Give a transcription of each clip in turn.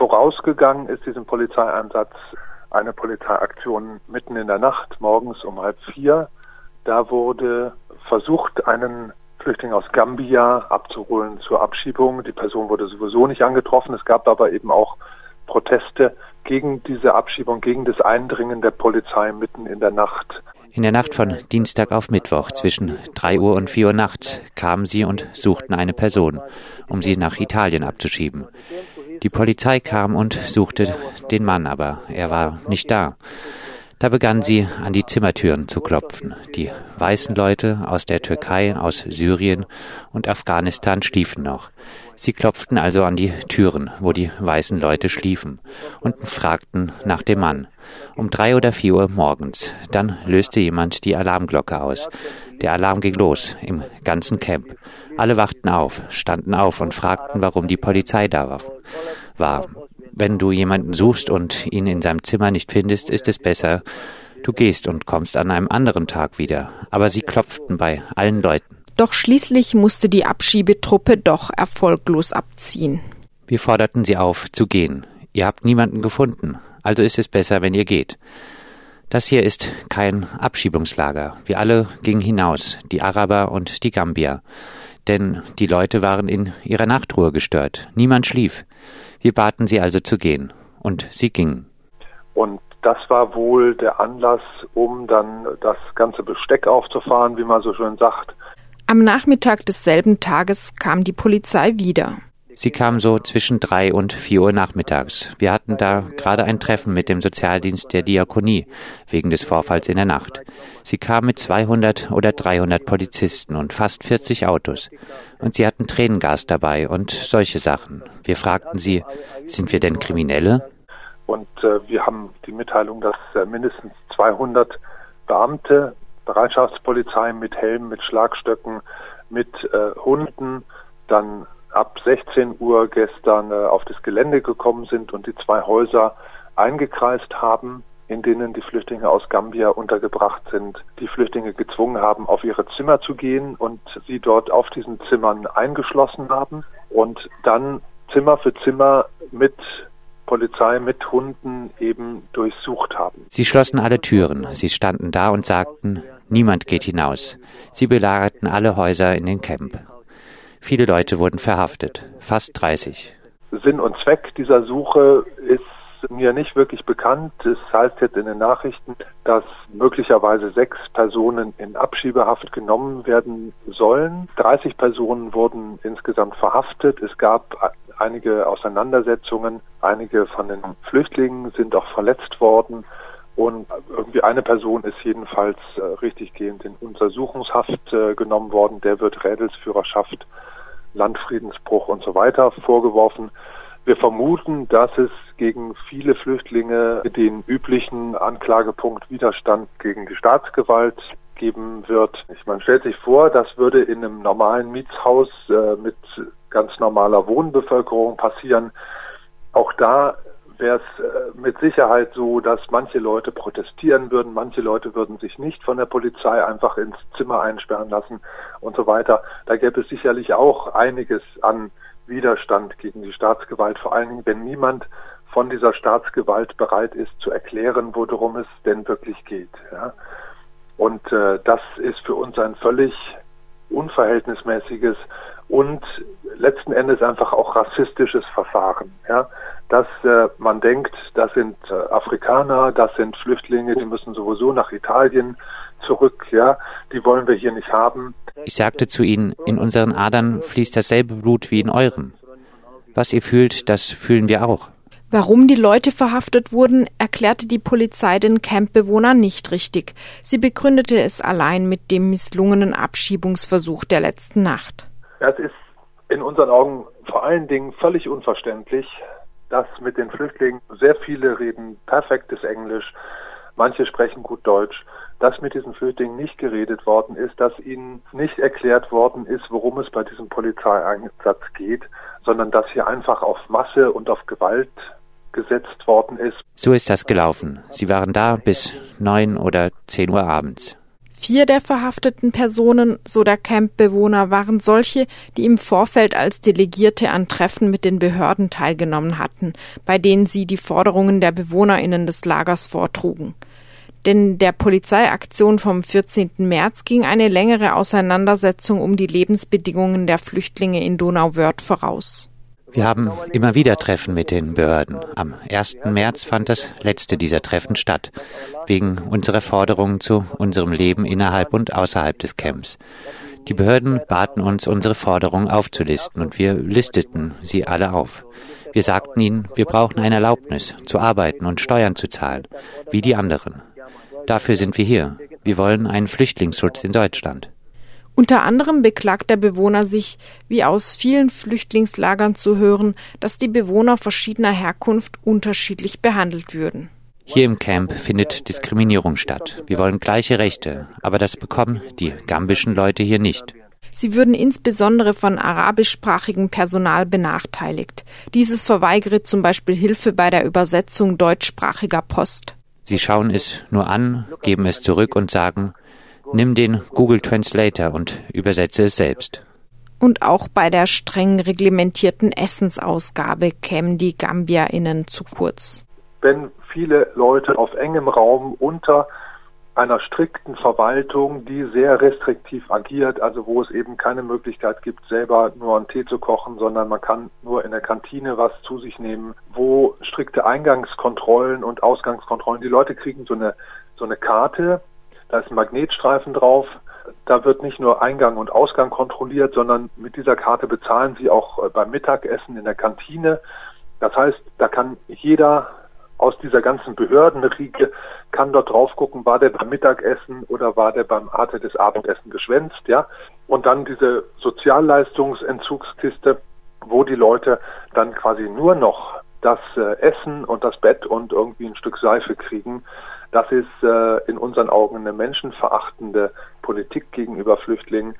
Vorausgegangen ist diesem Polizeieinsatz eine Polizeiaktion mitten in der Nacht, morgens um halb vier. Da wurde versucht, einen Flüchtling aus Gambia abzuholen zur Abschiebung. Die Person wurde sowieso nicht angetroffen. Es gab aber eben auch Proteste gegen diese Abschiebung, gegen das Eindringen der Polizei mitten in der Nacht. In der Nacht von Dienstag auf Mittwoch zwischen 3 Uhr und 4 Uhr nachts kamen sie und suchten eine Person, um sie nach Italien abzuschieben. Die Polizei kam und suchte den Mann, aber er war nicht da. Da begannen sie an die Zimmertüren zu klopfen. Die weißen Leute aus der Türkei, aus Syrien und Afghanistan schliefen noch. Sie klopften also an die Türen, wo die weißen Leute schliefen, und fragten nach dem Mann. Um drei oder vier Uhr morgens. Dann löste jemand die Alarmglocke aus. Der Alarm ging los im ganzen Camp. Alle wachten auf, standen auf und fragten, warum die Polizei da war. Wenn du jemanden suchst und ihn in seinem Zimmer nicht findest, ist es besser, du gehst und kommst an einem anderen Tag wieder. Aber sie klopften bei allen Leuten. Doch schließlich musste die Abschiebetruppe doch erfolglos abziehen. Wir forderten sie auf, zu gehen. Ihr habt niemanden gefunden, also ist es besser, wenn ihr geht. Das hier ist kein Abschiebungslager. Wir alle gingen hinaus, die Araber und die Gambier. Denn die Leute waren in ihrer Nachtruhe gestört. Niemand schlief. Wir baten sie also zu gehen, und sie gingen. Und das war wohl der Anlass, um dann das ganze Besteck aufzufahren, wie man so schön sagt. Am Nachmittag desselben Tages kam die Polizei wieder. Sie kam so zwischen drei und vier Uhr nachmittags. Wir hatten da gerade ein Treffen mit dem Sozialdienst der Diakonie wegen des Vorfalls in der Nacht. Sie kam mit 200 oder 300 Polizisten und fast 40 Autos. Und sie hatten Tränengas dabei und solche Sachen. Wir fragten sie, sind wir denn Kriminelle? Und äh, wir haben die Mitteilung, dass äh, mindestens 200 Beamte, Bereitschaftspolizei mit Helmen, mit Schlagstöcken, mit äh, Hunden, dann ab 16 Uhr gestern äh, auf das Gelände gekommen sind und die zwei Häuser eingekreist haben, in denen die Flüchtlinge aus Gambia untergebracht sind, die Flüchtlinge gezwungen haben, auf ihre Zimmer zu gehen und sie dort auf diesen Zimmern eingeschlossen haben und dann Zimmer für Zimmer mit Polizei mit Hunden eben durchsucht haben. Sie schlossen alle Türen. Sie standen da und sagten, niemand geht hinaus. Sie belagerten alle Häuser in den Camp. Viele Leute wurden verhaftet, fast 30. Sinn und Zweck dieser Suche ist mir nicht wirklich bekannt. Es heißt jetzt in den Nachrichten, dass möglicherweise sechs Personen in Abschiebehaft genommen werden sollen. 30 Personen wurden insgesamt verhaftet. Es gab einige Auseinandersetzungen. Einige von den Flüchtlingen sind auch verletzt worden. Und irgendwie eine Person ist jedenfalls äh, richtiggehend in Untersuchungshaft äh, genommen worden. Der wird Rädelsführerschaft Landfriedensbruch und so weiter vorgeworfen. Wir vermuten, dass es gegen viele Flüchtlinge den üblichen Anklagepunkt Widerstand gegen die Staatsgewalt geben wird. Ich man stellt sich vor, das würde in einem normalen Mietshaus äh, mit ganz normaler Wohnbevölkerung passieren. Auch da wäre es äh, mit Sicherheit so, dass manche Leute protestieren würden, manche Leute würden sich nicht von der Polizei einfach ins Zimmer einsperren lassen und so weiter. Da gäbe es sicherlich auch einiges an Widerstand gegen die Staatsgewalt, vor allen Dingen, wenn niemand von dieser Staatsgewalt bereit ist zu erklären, worum es denn wirklich geht. Ja. Und äh, das ist für uns ein völlig unverhältnismäßiges und letzten Endes einfach auch rassistisches Verfahren. Ja dass äh, man denkt, das sind äh, Afrikaner, das sind Flüchtlinge, die müssen sowieso nach Italien zurück, ja, die wollen wir hier nicht haben. Ich sagte zu ihnen, in unseren Adern fließt dasselbe Blut wie in eurem. Was ihr fühlt, das fühlen wir auch. Warum die Leute verhaftet wurden, erklärte die Polizei den Campbewohnern nicht richtig. Sie begründete es allein mit dem misslungenen Abschiebungsversuch der letzten Nacht. Das ist in unseren Augen vor allen Dingen völlig unverständlich, dass mit den Flüchtlingen sehr viele reden perfektes Englisch, manche sprechen gut Deutsch, dass mit diesen Flüchtlingen nicht geredet worden ist, dass ihnen nicht erklärt worden ist, worum es bei diesem Polizeieinsatz geht, sondern dass hier einfach auf Masse und auf Gewalt gesetzt worden ist. So ist das gelaufen. Sie waren da bis neun oder zehn Uhr abends. Vier der verhafteten Personen, so der Campbewohner, waren solche, die im Vorfeld als Delegierte an Treffen mit den Behörden teilgenommen hatten, bei denen sie die Forderungen der BewohnerInnen des Lagers vortrugen. Denn der Polizeiaktion vom 14. März ging eine längere Auseinandersetzung um die Lebensbedingungen der Flüchtlinge in Donauwörth voraus. Wir haben immer wieder Treffen mit den Behörden. Am 1. März fand das letzte dieser Treffen statt, wegen unserer Forderungen zu unserem Leben innerhalb und außerhalb des Camps. Die Behörden baten uns, unsere Forderungen aufzulisten, und wir listeten sie alle auf. Wir sagten ihnen, wir brauchen eine Erlaubnis, zu arbeiten und Steuern zu zahlen, wie die anderen. Dafür sind wir hier. Wir wollen einen Flüchtlingsschutz in Deutschland. Unter anderem beklagt der Bewohner sich, wie aus vielen Flüchtlingslagern zu hören, dass die Bewohner verschiedener Herkunft unterschiedlich behandelt würden. Hier im Camp findet Diskriminierung statt. Wir wollen gleiche Rechte, aber das bekommen die gambischen Leute hier nicht. Sie würden insbesondere von arabischsprachigem Personal benachteiligt. Dieses verweigere zum Beispiel Hilfe bei der Übersetzung deutschsprachiger Post. Sie schauen es nur an, geben es zurück und sagen, Nimm den Google Translator und übersetze es selbst. Und auch bei der streng reglementierten Essensausgabe kämen die GambierInnen zu kurz. Wenn viele Leute auf engem Raum unter einer strikten Verwaltung, die sehr restriktiv agiert, also wo es eben keine Möglichkeit gibt, selber nur einen Tee zu kochen, sondern man kann nur in der Kantine was zu sich nehmen, wo strikte Eingangskontrollen und Ausgangskontrollen, die Leute kriegen so eine, so eine Karte, da ist ein Magnetstreifen drauf. Da wird nicht nur Eingang und Ausgang kontrolliert, sondern mit dieser Karte bezahlen Sie auch äh, beim Mittagessen in der Kantine. Das heißt, da kann jeder aus dieser ganzen Behördenriege kann dort drauf gucken, war der beim Mittagessen oder war der beim Arte des Abendessen geschwänzt, ja. Und dann diese Sozialleistungsentzugskiste, wo die Leute dann quasi nur noch das äh, Essen und das Bett und irgendwie ein Stück Seife kriegen. Das ist äh, in unseren Augen eine menschenverachtende Politik gegenüber Flüchtlingen,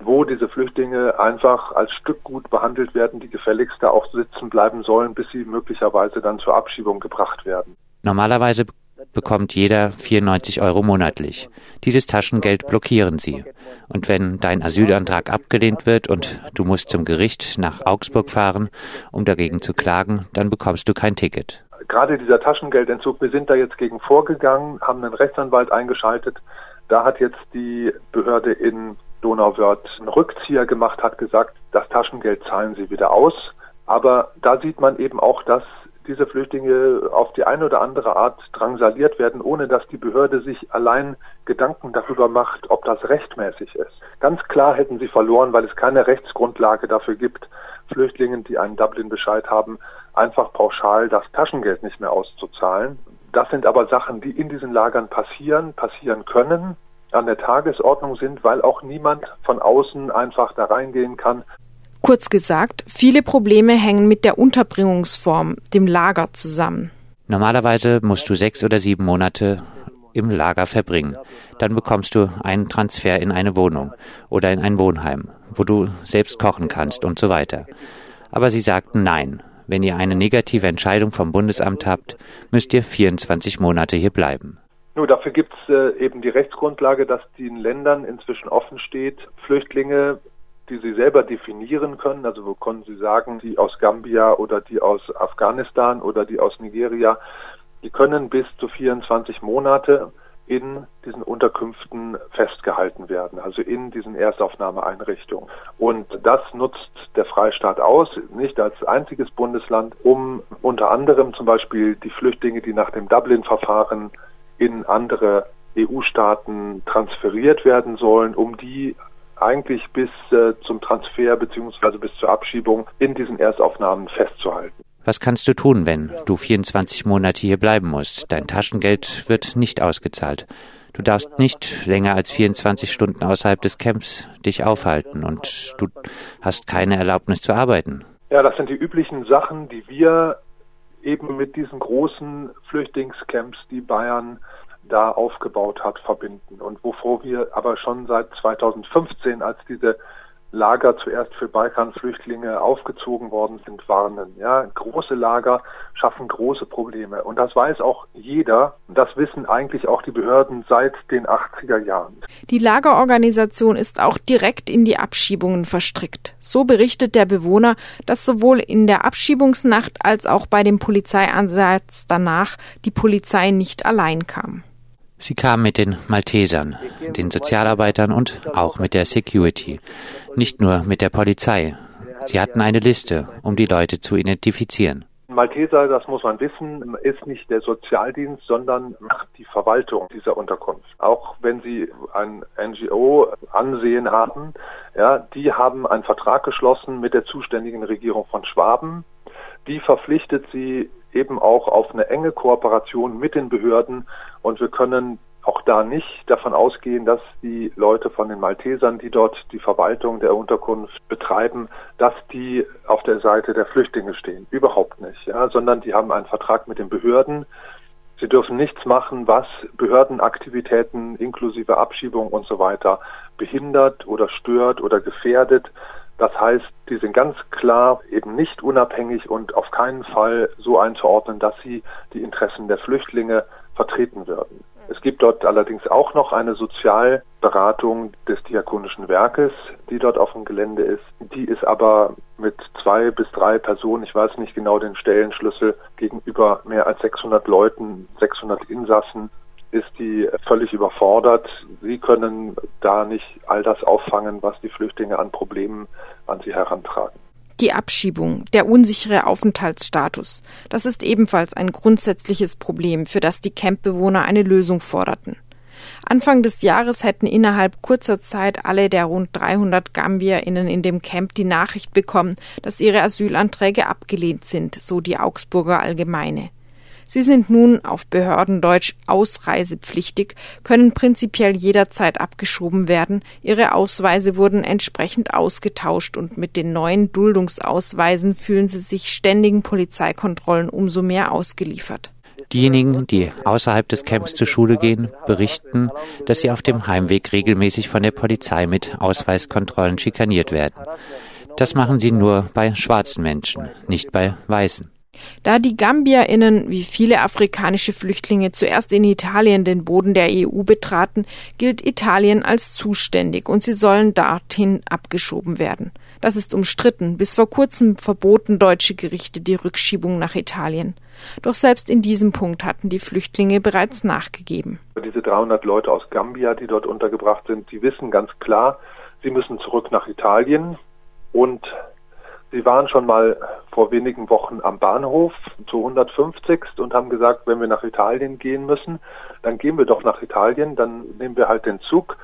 wo diese Flüchtlinge einfach als Stück gut behandelt werden, die gefälligst da auch sitzen bleiben sollen, bis sie möglicherweise dann zur Abschiebung gebracht werden. Normalerweise bekommt jeder 94 Euro monatlich. Dieses Taschengeld blockieren sie. Und wenn dein Asylantrag abgelehnt wird und du musst zum Gericht nach Augsburg fahren, um dagegen zu klagen, dann bekommst du kein Ticket. Gerade dieser Taschengeldentzug, wir sind da jetzt gegen vorgegangen, haben einen Rechtsanwalt eingeschaltet. Da hat jetzt die Behörde in Donauwörth einen Rückzieher gemacht, hat gesagt, das Taschengeld zahlen sie wieder aus. Aber da sieht man eben auch, dass diese Flüchtlinge auf die eine oder andere Art drangsaliert werden, ohne dass die Behörde sich allein Gedanken darüber macht, ob das rechtmäßig ist. Ganz klar hätten sie verloren, weil es keine Rechtsgrundlage dafür gibt, Flüchtlingen, die einen Dublin-Bescheid haben, einfach pauschal das Taschengeld nicht mehr auszuzahlen. Das sind aber Sachen, die in diesen Lagern passieren, passieren können, an der Tagesordnung sind, weil auch niemand von außen einfach da reingehen kann Kurz gesagt, viele Probleme hängen mit der Unterbringungsform, dem Lager zusammen. Normalerweise musst du sechs oder sieben Monate im Lager verbringen. Dann bekommst du einen Transfer in eine Wohnung oder in ein Wohnheim, wo du selbst kochen kannst und so weiter. Aber sie sagten nein. Wenn ihr eine negative Entscheidung vom Bundesamt habt, müsst ihr 24 Monate hier bleiben. Nur dafür gibt es äh, eben die Rechtsgrundlage, dass den Ländern inzwischen offen steht, Flüchtlinge die sie selber definieren können. Also wo können sie sagen, die aus Gambia oder die aus Afghanistan oder die aus Nigeria, die können bis zu 24 Monate in diesen Unterkünften festgehalten werden, also in diesen Erstaufnahmeeinrichtungen. Und das nutzt der Freistaat aus, nicht als einziges Bundesland, um unter anderem zum Beispiel die Flüchtlinge, die nach dem Dublin-Verfahren in andere EU-Staaten transferiert werden sollen, um die eigentlich bis äh, zum Transfer bzw. bis zur Abschiebung in diesen Erstaufnahmen festzuhalten. Was kannst du tun, wenn du 24 Monate hier bleiben musst? Dein Taschengeld wird nicht ausgezahlt. Du darfst nicht länger als 24 Stunden außerhalb des Camps dich aufhalten und du hast keine Erlaubnis zu arbeiten. Ja, das sind die üblichen Sachen, die wir eben mit diesen großen Flüchtlingscamps, die Bayern da aufgebaut hat, verbinden. Und wovor wir aber schon seit 2015, als diese Lager zuerst für Balkanflüchtlinge aufgezogen worden sind, warnen. Ja, große Lager schaffen große Probleme. Und das weiß auch jeder. Das wissen eigentlich auch die Behörden seit den 80er Jahren. Die Lagerorganisation ist auch direkt in die Abschiebungen verstrickt. So berichtet der Bewohner, dass sowohl in der Abschiebungsnacht als auch bei dem Polizeieinsatz danach die Polizei nicht allein kam. Sie kam mit den Maltesern, den Sozialarbeitern und auch mit der Security, nicht nur mit der Polizei. Sie hatten eine Liste, um die Leute zu identifizieren. Malteser, das muss man wissen, ist nicht der Sozialdienst, sondern macht die Verwaltung dieser Unterkunft. Auch wenn Sie ein NGO-Ansehen haben, ja, die haben einen Vertrag geschlossen mit der zuständigen Regierung von Schwaben. Die verpflichtet sie eben auch auf eine enge Kooperation mit den Behörden und wir können auch da nicht davon ausgehen, dass die Leute von den Maltesern, die dort die Verwaltung der Unterkunft betreiben, dass die auf der Seite der Flüchtlinge stehen. Überhaupt nicht, ja, sondern die haben einen Vertrag mit den Behörden. Sie dürfen nichts machen, was Behördenaktivitäten inklusive Abschiebung und so weiter behindert oder stört oder gefährdet. Das heißt, die sind ganz klar eben nicht unabhängig und auf keinen Fall so einzuordnen, dass sie die Interessen der Flüchtlinge vertreten würden. Es gibt dort allerdings auch noch eine Sozialberatung des Diakonischen Werkes, die dort auf dem Gelände ist. Die ist aber mit zwei bis drei Personen, ich weiß nicht genau den Stellenschlüssel, gegenüber mehr als 600 Leuten, 600 Insassen ist die völlig überfordert. Sie können da nicht all das auffangen, was die Flüchtlinge an Problemen an sie herantragen. Die Abschiebung, der unsichere Aufenthaltsstatus, das ist ebenfalls ein grundsätzliches Problem, für das die Campbewohner eine Lösung forderten. Anfang des Jahres hätten innerhalb kurzer Zeit alle der rund 300 GambierInnen in dem Camp die Nachricht bekommen, dass ihre Asylanträge abgelehnt sind, so die Augsburger Allgemeine. Sie sind nun auf Behördendeutsch ausreisepflichtig, können prinzipiell jederzeit abgeschoben werden. Ihre Ausweise wurden entsprechend ausgetauscht und mit den neuen Duldungsausweisen fühlen sie sich ständigen Polizeikontrollen umso mehr ausgeliefert. Diejenigen, die außerhalb des Camps zur Schule gehen, berichten, dass sie auf dem Heimweg regelmäßig von der Polizei mit Ausweiskontrollen schikaniert werden. Das machen sie nur bei schwarzen Menschen, nicht bei Weißen. Da die GambierInnen wie viele afrikanische Flüchtlinge zuerst in Italien den Boden der EU betraten, gilt Italien als zuständig und sie sollen dorthin abgeschoben werden. Das ist umstritten. Bis vor kurzem verboten deutsche Gerichte die Rückschiebung nach Italien. Doch selbst in diesem Punkt hatten die Flüchtlinge bereits nachgegeben. Diese 300 Leute aus Gambia, die dort untergebracht sind, die wissen ganz klar, sie müssen zurück nach Italien und Sie waren schon mal vor wenigen Wochen am Bahnhof zu 150 und haben gesagt, wenn wir nach Italien gehen müssen, dann gehen wir doch nach Italien, dann nehmen wir halt den Zug.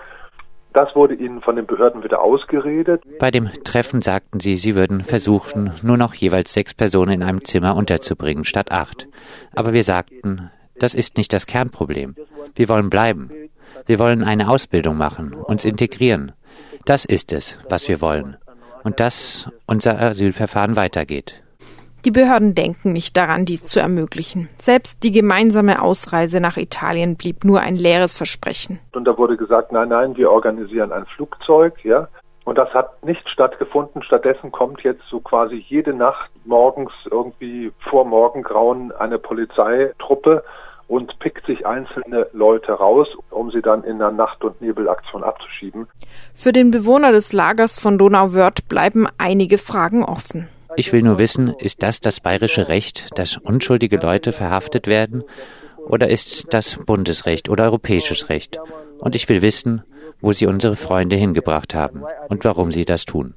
Das wurde ihnen von den Behörden wieder ausgeredet. Bei dem Treffen sagten sie, sie würden versuchen, nur noch jeweils sechs Personen in einem Zimmer unterzubringen statt acht. Aber wir sagten, das ist nicht das Kernproblem. Wir wollen bleiben. Wir wollen eine Ausbildung machen, uns integrieren. Das ist es, was wir wollen und dass unser Asylverfahren weitergeht. Die Behörden denken nicht daran, dies zu ermöglichen. Selbst die gemeinsame Ausreise nach Italien blieb nur ein leeres Versprechen. Und da wurde gesagt, nein, nein, wir organisieren ein Flugzeug, ja. Und das hat nicht stattgefunden. Stattdessen kommt jetzt so quasi jede Nacht morgens irgendwie vor Morgengrauen eine Polizeitruppe und pickt sich einzelne Leute raus, um sie dann in der Nacht- und Nebelaktion abzuschieben. Für den Bewohner des Lagers von Donauwörth bleiben einige Fragen offen. Ich will nur wissen, ist das das bayerische Recht, dass unschuldige Leute verhaftet werden? Oder ist das Bundesrecht oder europäisches Recht? Und ich will wissen, wo sie unsere Freunde hingebracht haben und warum sie das tun.